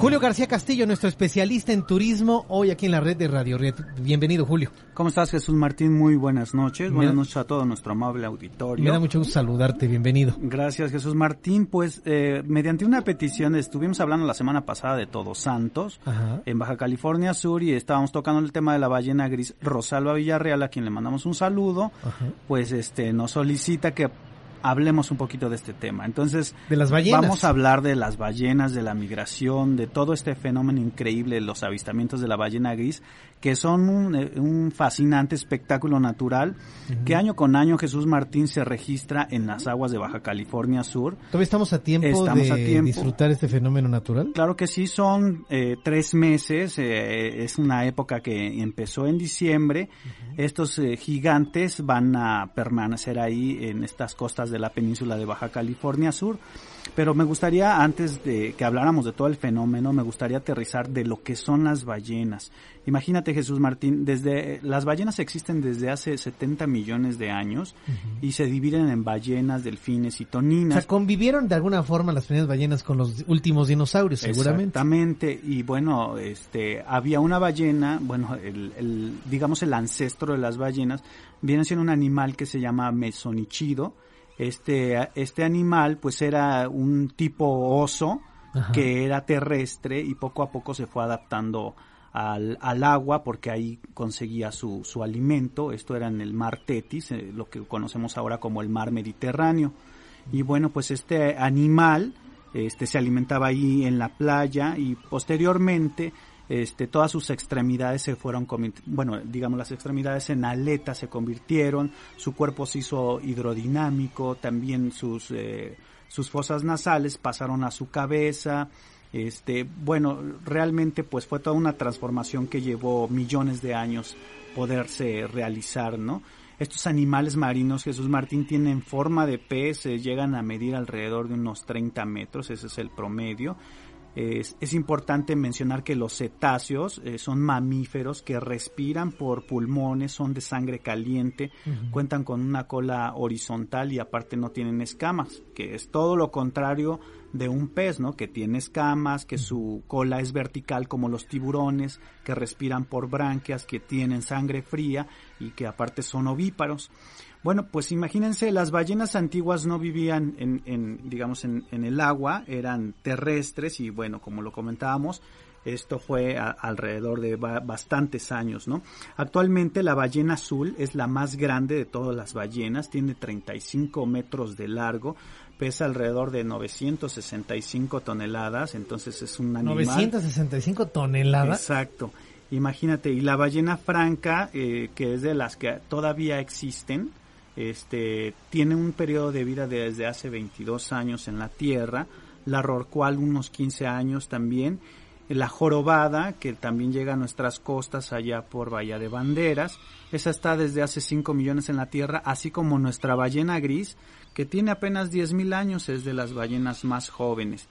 Julio García Castillo, nuestro especialista en turismo, hoy aquí en la red de Radio Red. Bienvenido, Julio. ¿Cómo estás, Jesús Martín? Muy buenas noches. Buenas noches a todo nuestro amable auditorio. Me da mucho gusto saludarte, bienvenido. Gracias, Jesús Martín. Pues, eh, mediante una petición, estuvimos hablando la semana pasada de Todos Santos, en Baja California Sur, y estábamos tocando el tema de la ballena gris. Rosalba Villarreal, a quien le mandamos un saludo, pues este nos solicita que hablemos un poquito de este tema. Entonces, de las ballenas. Vamos a hablar de las ballenas, de la migración, de todo este fenómeno increíble, los avistamientos de la ballena gris, que son un, eh, fascinante espectáculo natural que año con año Jesús Martín se registra en las aguas de Baja California Sur. ¿Todavía estamos a tiempo de disfrutar este fenómeno natural? Claro que sí, son eh, tres meses, eh, es una época que empezó en diciembre. Estos gigantes van a permanecer ahí en estas costas de la península de Baja California Sur. Pero me gustaría, antes de que habláramos de todo el fenómeno, me gustaría aterrizar de lo que son las ballenas. Imagínate, Jesús Martín, desde las ballenas existen desde hace 70 millones de años y se dividen en ballenas, delfines y toninas. O sea, convivieron de alguna forma las primeras ballenas con los últimos dinosaurios, seguramente. Exactamente. Y bueno, este, había una ballena, bueno, el, digamos el ancestro de las ballenas, viene siendo un animal que se llama mesonichido este, este animal pues era un tipo oso que era terrestre y poco a poco se fue adaptando al, al agua porque ahí conseguía su, su, alimento. Esto era en el mar Tetis, eh, lo que conocemos ahora como el mar Mediterráneo. Y bueno, pues este animal este, se alimentaba ahí en la playa y posteriormente este, todas sus extremidades se fueron, bueno, digamos las extremidades en aletas se convirtieron, su cuerpo se hizo hidrodinámico, también sus, eh, sus fosas nasales pasaron a su cabeza, este, bueno, realmente pues fue toda una transformación que llevó millones de años poderse realizar, ¿no? Estos animales marinos, Jesús Martín, tienen forma de pez, llegan a medir alrededor de unos 30 metros, ese es el promedio. Es, importante mencionar que los cetáceos eh, son mamíferos que respiran por pulmones, son de sangre caliente, cuentan con una cola horizontal y aparte no tienen escamas, que es todo lo contrario de un pez, ¿no? Que tiene escamas, que su cola es vertical como los tiburones, que respiran por branquias, que tienen sangre fría y que aparte son ovíparos. Bueno, pues imagínense, las ballenas antiguas no vivían en, en digamos, en, en, el agua, eran terrestres y bueno, como lo comentábamos, esto fue alrededor de bastantes años, ¿no? Actualmente la ballena azul es la más grande de todas las ballenas, tiene 35 metros de largo, pesa alrededor de 965 toneladas, entonces es un animal. 965 toneladas. Exacto. Imagínate, y la ballena franca, eh, que es de las que todavía existen, este, tiene un periodo de vida desde hace 22 años en la Tierra, la rorcual unos 15 años también, la jorobada, que también llega a nuestras costas allá por Bahía de Banderas, esa está desde hace 5 millones en la Tierra, así como nuestra ballena gris, que tiene apenas 10.000 años, es de las ballenas más jóvenes.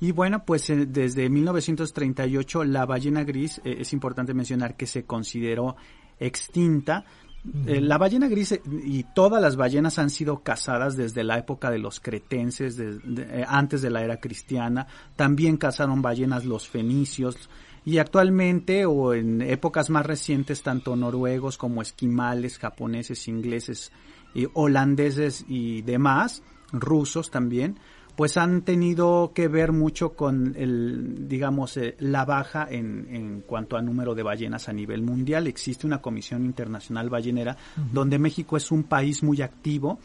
Y bueno, pues eh, desde 1938 la ballena gris, eh, es importante mencionar que se consideró extinta, eh, la ballena gris eh, y todas las ballenas han sido cazadas desde la época de los cretenses, eh, antes de la era cristiana. También cazaron ballenas los fenicios. Y actualmente o en épocas más recientes, tanto noruegos como esquimales, japoneses, ingleses, holandeses y demás, rusos también, pues han tenido que ver mucho con el, digamos, eh, la baja en, en, cuanto a número de ballenas a nivel mundial. Existe una Comisión Internacional Ballenera donde México es un país muy activo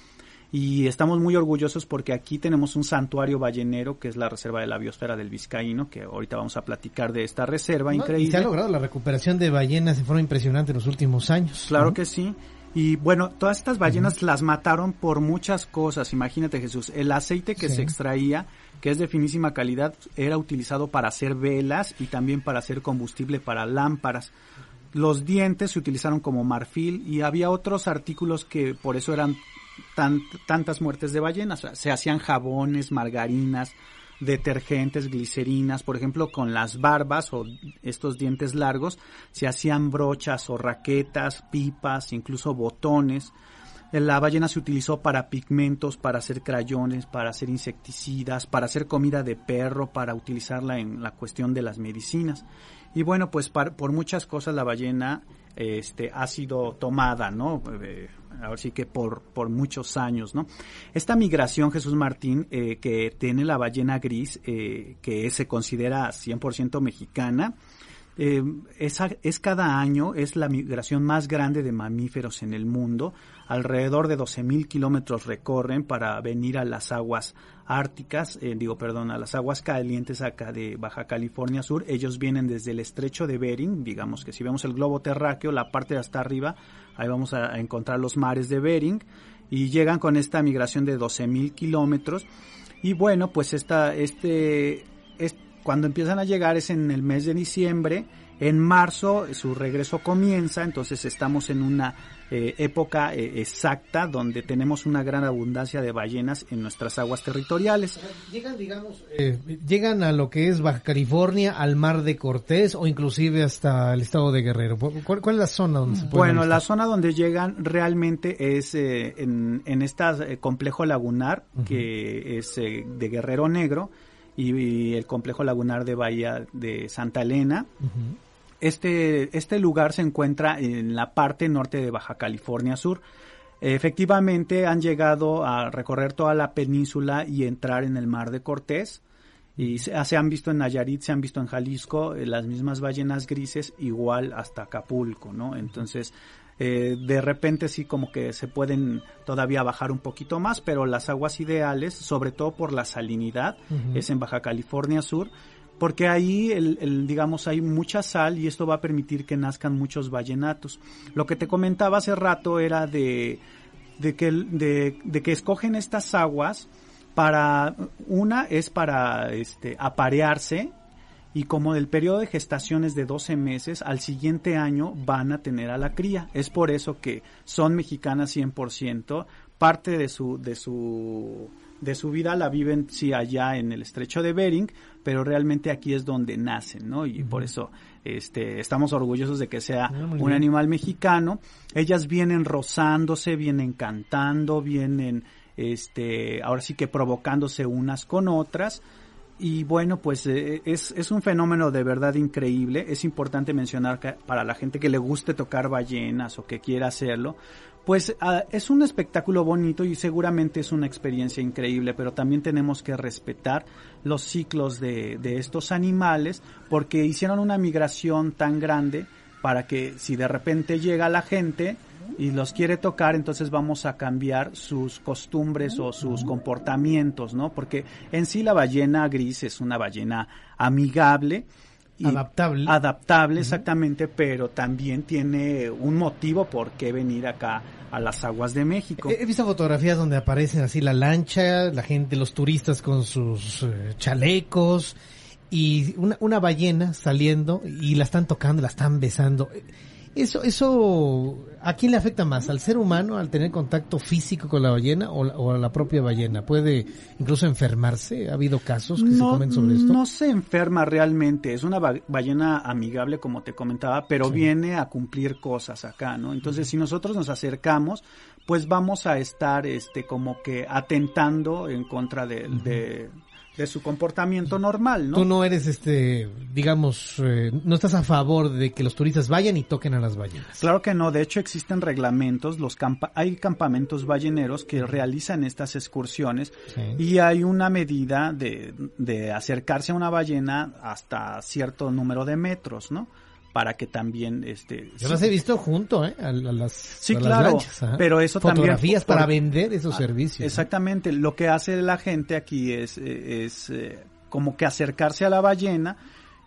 y estamos muy orgullosos porque aquí tenemos un santuario ballenero que es la reserva de la biosfera del Vizcaíno, que ahorita vamos a platicar de esta reserva increíble. Y se ha logrado la recuperación de ballenas de forma impresionante en los últimos años. Claro que sí. Y bueno, todas estas ballenas las mataron por muchas cosas. Imagínate Jesús, el aceite que se extraía, que es de finísima calidad, era utilizado para hacer velas y también para hacer combustible para lámparas. Los dientes se utilizaron como marfil y había otros artículos que por eso eran tan, tantas muertes de ballenas. se hacían jabones, margarinas, detergentes, glicerinas, por ejemplo, con las barbas o estos dientes largos, se hacían brochas o raquetas, pipas, incluso botones. La ballena se utilizó para pigmentos, para hacer crayones, para hacer insecticidas, para hacer comida de perro, para utilizarla en la cuestión de las medicinas. Y bueno, pues por muchas cosas la ballena este, ha sido tomada, ¿no? Eh, ahora sí que por, muchos años, ¿no? Esta migración, Jesús Martín, eh, que tiene la ballena gris, eh, que se considera 100% mexicana, eh, es, cada año, es la migración más grande de mamíferos en el mundo. Alrededor de 12.000 kilómetros recorren para venir a las aguas árticas, eh, digo, perdón, a las aguas calientes acá de Baja California Sur. Ellos vienen desde el estrecho de Bering, digamos que si vemos el globo terráqueo, la parte de hasta arriba, ahí vamos a, encontrar los mares de Bering y llegan con esta migración de 12.000 kilómetros. Y bueno, pues esta, este, este cuando empiezan a llegar es en el mes de diciembre. En marzo su regreso comienza, entonces estamos en una eh, época eh, exacta donde tenemos una gran abundancia de ballenas en nuestras aguas territoriales. Llegan, digamos, eh, llegan a lo que es Baja California, al mar de Cortés o inclusive hasta el estado de Guerrero. ¿Cuál, es la zona donde se Bueno, la zona donde llegan realmente es en, en este complejo lagunar que es de Guerrero Negro y, el complejo lagunar de Bahía de Santa Elena. Este, este lugar se encuentra en la parte norte de Baja California Sur. Efectivamente han llegado a recorrer toda la península y entrar en el mar de Cortés. Y se, se, han visto en Nayarit, se han visto en Jalisco, eh, las mismas ballenas grises, igual hasta Acapulco, ¿no? Entonces, eh, de repente sí como que se pueden todavía bajar un poquito más, pero las aguas ideales, sobre todo por la salinidad, es en Baja California Sur, porque ahí, el, digamos, hay mucha sal y esto va a permitir que nazcan muchos ballenatos. Lo que te comentaba hace rato era de, de, que, de, de que escogen estas aguas para, una es para este, aparearse, y como el periodo de gestación es de 12 meses, al siguiente año van a tener a la cría. Es por eso que son mexicanas 100%, parte de su de su de su vida la viven sí allá en el estrecho de Bering, pero realmente aquí es donde nacen, ¿no? Y por eso este estamos orgullosos de que sea ah, un animal mexicano. Ellas vienen rozándose, vienen cantando, vienen este ahora sí que provocándose unas con otras y bueno, pues eh, es, es, un fenómeno de verdad increíble. Es importante mencionar que para la gente que le guste tocar ballenas o que quiera hacerlo, pues ah, es un espectáculo bonito y seguramente es una experiencia increíble, pero también tenemos que respetar los ciclos de, de estos animales porque hicieron una migración tan grande para que si de repente llega la gente, y los quiere tocar, entonces vamos a cambiar sus costumbres o sus comportamientos, ¿no? Porque en sí la ballena gris es una ballena amigable. Y adaptable. Adaptable, exactamente, pero también tiene un motivo por qué venir acá a las aguas de México. He visto fotografías donde aparecen así la lancha, la gente, los turistas con sus eh, chalecos y una, una ballena saliendo y la están tocando, la están besando. Eso, eso, ¿a quién le afecta más? ¿Al ser humano al tener contacto físico con la ballena o, a la propia ballena? ¿Puede incluso enfermarse? ¿Ha habido casos que se comen sobre esto? No se enferma realmente. Es una ballena amigable, como te comentaba, pero viene a cumplir cosas acá, ¿no? Entonces, si nosotros nos acercamos, pues vamos a estar, este, como que atentando en contra de de su comportamiento normal, ¿no? Tú no eres, este, digamos, eh, no estás a favor de que los turistas vayan y toquen a las ballenas. Claro que no, de hecho existen reglamentos, los hay campamentos balleneros que realizan estas excursiones y hay una medida de, de acercarse a una ballena hasta cierto número de metros, ¿no? Para que también este yo las he visto junto ¿eh? a, las sí claro pero eso fotografías también para vender esos servicios exactamente. Lo que hace la gente aquí es es eh, como que acercarse a la ballena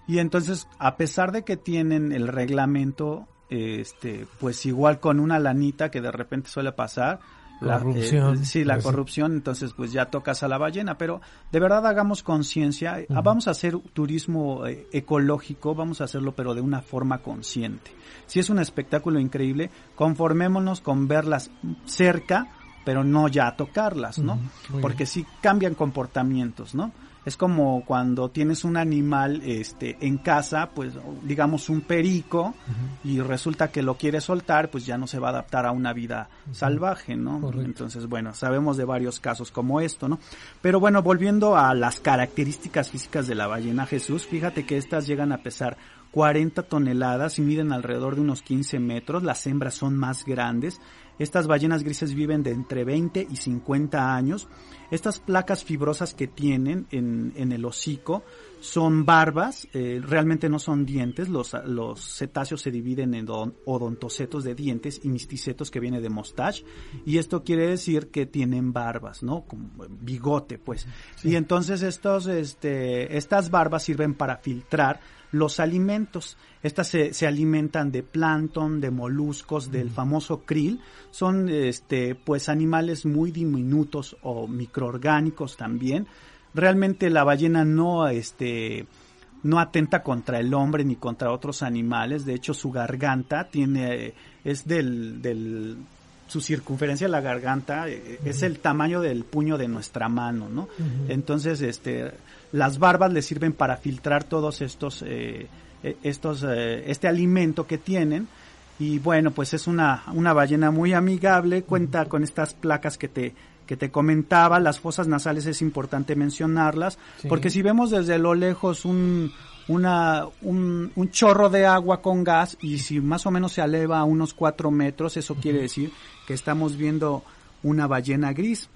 y entonces a pesar de que tienen el reglamento este pues igual con una lanita que de repente suele pasar la, corrupción. Eh, sí, la pues corrupción, entonces pues ya tocas a la ballena, pero de verdad hagamos conciencia, vamos a hacer turismo eh, ecológico, vamos a hacerlo pero de una forma consciente. Si es un espectáculo increíble, conformémonos con verlas cerca, pero no ya tocarlas, ¿no? Porque sí cambian comportamientos, ¿no? Es como cuando tienes un animal este, en casa, pues digamos un perico, y resulta que lo quieres soltar, pues ya no se va a adaptar a una vida salvaje, ¿no? Entonces, bueno, sabemos de varios casos como esto, ¿no? Pero bueno, volviendo a las características físicas de la ballena Jesús, fíjate que estas llegan a pesar 40 toneladas y miden alrededor de unos 15 metros, las hembras son más grandes, estas ballenas grises viven de entre 20 y 50 años. Estas placas fibrosas que tienen en, en el hocico son barbas, eh, realmente no son dientes. Los, los cetáceos se dividen en odontocetos de dientes y misticetos que viene de mostache. Y esto quiere decir que tienen barbas, ¿no? Como bigote, pues. Y entonces estos, este, estas barbas sirven para filtrar los alimentos. Estas se, se alimentan de plancton, de moluscos, del famoso krill. Son este, pues animales muy diminutos o microorgánicos también. Realmente la ballena no, este, no atenta contra el hombre ni contra otros animales. De hecho, su garganta tiene, es del, del su circunferencia de la garganta eh, es el tamaño del puño de nuestra mano, ¿no? Entonces, este, las barbas le sirven para filtrar todos estos, eh, eh, estos, este alimento que tienen. Y bueno, pues es una, una ballena muy amigable, cuenta con estas placas que te, que te comentaba, las fosas nasales es importante mencionarlas, porque si vemos desde lo lejos un, una, un, un, chorro de agua con gas y si más o menos se eleva a unos cuatro metros, eso quiere decir que estamos viendo una ballena gris.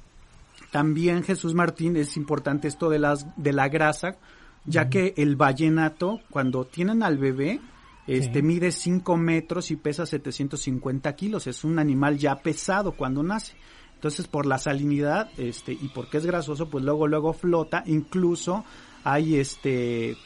También Jesús Martín es importante esto de las de la grasa, ya que el ballenato cuando tienen al bebé este mide 5 metros y pesa 750 kilos, es un animal ya pesado cuando nace. Entonces por la salinidad este y porque es grasoso, pues luego luego flota, incluso hay este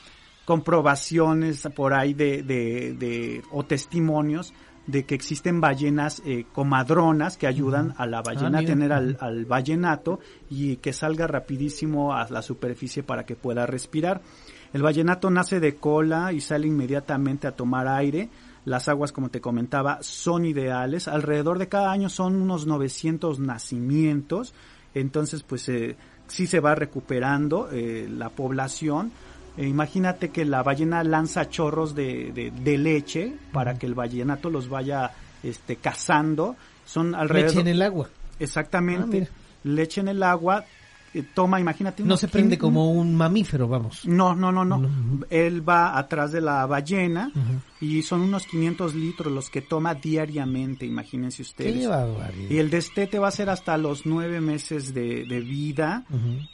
comprobaciones por ahí de, de, de o testimonios de que existen ballenas eh, comadronas que ayudan a la ballena ah, a tener al, al, vallenato y que salga rapidísimo a la superficie para que pueda respirar. El vallenato nace de cola y sale inmediatamente a tomar aire. Las aguas, como te comentaba, son ideales. Alrededor de cada año son unos 900 nacimientos. Entonces, pues eh, sí se va recuperando eh, la población eh, imagínate que la ballena lanza chorros de, de, leche para que el ballenato los vaya este, cazando. Son alrededor... Leche en el agua. Exactamente. Ah, leche en el agua, toma, imagínate. No se prende como un mamífero, vamos. No, no, no, no. Él va atrás de la ballena y son unos 500 litros los que toma diariamente, imagínense ustedes. y el destete va a ser hasta los nueve meses de, vida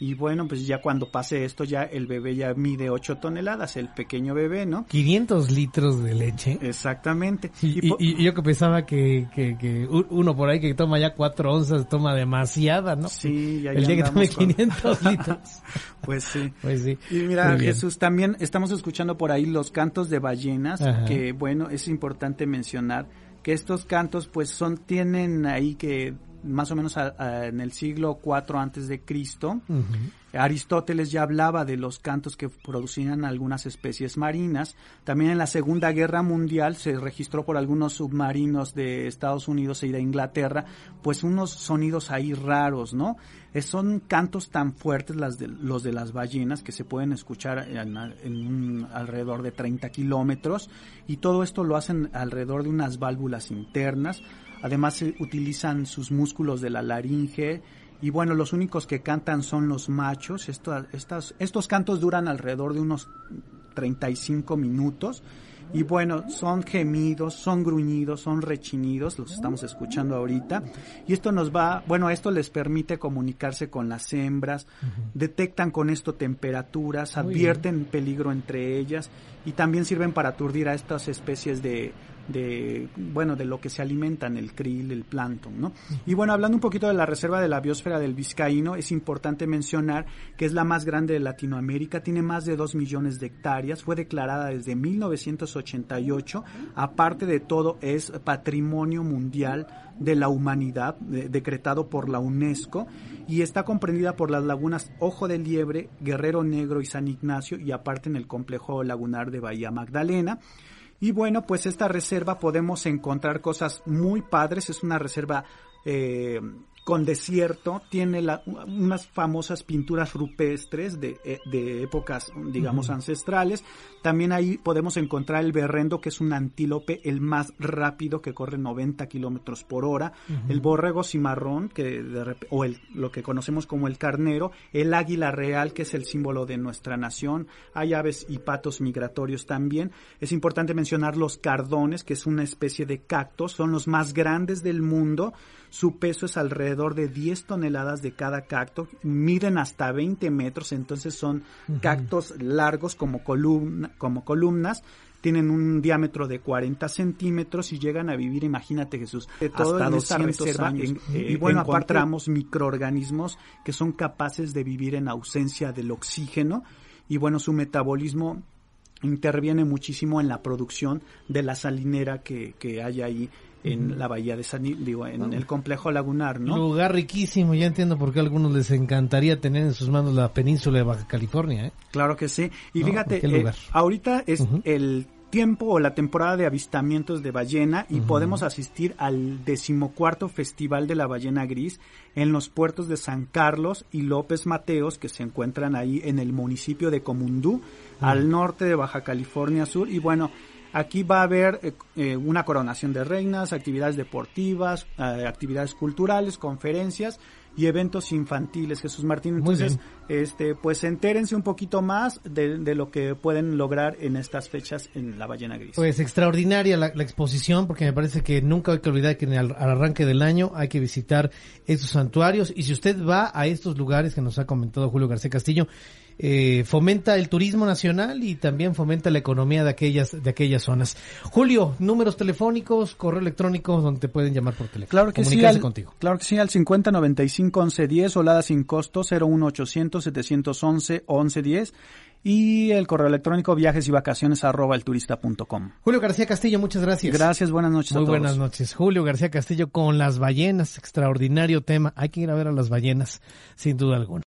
y bueno, pues ya cuando pase esto ya el bebé ya mide 8 toneladas, el pequeño bebé, ¿no? 500 litros de leche. Exactamente. Y, yo que pensaba que, que, uno por ahí que toma ya 4 onzas toma demasiada, ¿no? Sí, ya, El día que tome 500 litros. pues sí. Pues sí. Y mira, Jesús, también estamos escuchando por ahí los cantos de ballenas que bueno, es importante mencionar que estos cantos pues son, tienen ahí que más o menos en el siglo IV antes de Cristo, Aristóteles ya hablaba de los cantos que producían algunas especies marinas. También en la Segunda Guerra Mundial se registró por algunos submarinos de Estados Unidos y de Inglaterra, pues unos sonidos ahí raros, ¿no? son cantos tan fuertes las de, los de las ballenas que se pueden escuchar en, un, alrededor de 30 kilómetros y todo esto lo hacen alrededor de unas válvulas internas. Además se utilizan sus músculos de la laringe y bueno, los únicos que cantan son los machos. estas, estos cantos duran alrededor de unos 35 minutos Y bueno, son gemidos, son gruñidos, son rechinidos, los estamos escuchando ahorita. Y esto nos va, bueno, esto les permite comunicarse con las hembras, detectan con esto temperaturas, advierten peligro entre ellas y también sirven para aturdir a estas especies de, de bueno de lo que se alimentan el krill el plancton no y bueno hablando un poquito de la reserva de la biosfera del Vizcaíno es importante mencionar que es la más grande de Latinoamérica tiene más de 2 millones de hectáreas fue declarada desde 1988 aparte de todo es patrimonio mundial de la humanidad decretado por la UNESCO y está comprendida por las lagunas Ojo de Liebre, Guerrero Negro y San Ignacio y aparte en el complejo lagunar de Bahía Magdalena. Y bueno, pues esta reserva podemos encontrar cosas muy padres. Es una reserva eh, con desierto, tiene unas famosas pinturas rupestres de, eh, de épocas, digamos, ancestrales. También ahí podemos encontrar el berrendo, que es un antílope, el más rápido, que corre 90 kilómetros por hora. El borrego cimarrón, que de o el, lo que conocemos como el carnero. El águila real, que es el símbolo de nuestra nación. Hay aves y patos migratorios también. Es importante mencionar los cardones, que es una especie de cactos. Son los más grandes del mundo. Su peso es alrededor de 10 toneladas de cada cacto. Miden hasta 20 metros, entonces son cactos largos como, columna, como columnas tienen un diámetro de 40 centímetros y llegan a vivir, imagínate Jesús, de hasta 200 años. y bueno, encontramos microorganismos que son capaces de vivir en ausencia del oxígeno y bueno, su metabolismo interviene muchísimo en la producción de la salinera que, que hay ahí en la bahía de San digo, en el complejo lagunar, ¿no? Lugar riquísimo, ya entiendo por qué a algunos les encantaría tener en sus manos la península de Baja California, ¿eh? Claro que sí. Y fíjate, eh, ahorita es el tiempo o la temporada de avistamientos de ballena y podemos asistir al decimocuarto Festival de la Ballena Gris en los puertos de San Carlos y López Mateos que se encuentran ahí en el municipio de Comundú, al norte de Baja California Sur. Y bueno, Aquí va a haber eh, eh, una coronación de reinas, actividades deportivas, eh, actividades culturales, conferencias y eventos infantiles, Jesús Martín. Entonces, este, pues entérense un poquito más de, lo que pueden lograr en estas fechas en la Ballena Gris. Pues extraordinaria la, exposición, porque me parece que nunca hay que olvidar que al, al, arranque del año hay que visitar estos santuarios. Y si usted va a estos lugares que nos ha comentado Julio García Castillo, eh, fomenta el turismo nacional y también fomenta la economía de aquellas de aquellas zonas. Julio, números telefónicos, correo electrónico donde te pueden llamar por teléfono. Claro que sí, al, contigo. Claro que sí, al 5095 1110, Olada sin costo 01800 711 1110 y el correo electrónico viajes y vacaciones arroba elturista.com. Julio García Castillo, muchas gracias. Gracias, buenas noches Muy buenas noches. Julio García Castillo con las ballenas, extraordinario tema. Hay que ir a ver a las ballenas, sin duda alguna.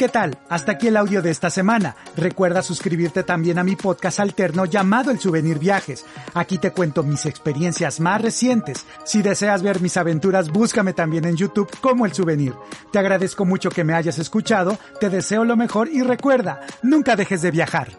¿Qué tal? Hasta aquí el audio de esta semana. Recuerda suscribirte también a mi podcast alterno llamado El Souvenir Viajes. Aquí te cuento mis experiencias más recientes. Si deseas ver mis aventuras, búscame también en YouTube como El Souvenir. Te agradezco mucho que me hayas escuchado, te deseo lo mejor y recuerda, nunca dejes de viajar.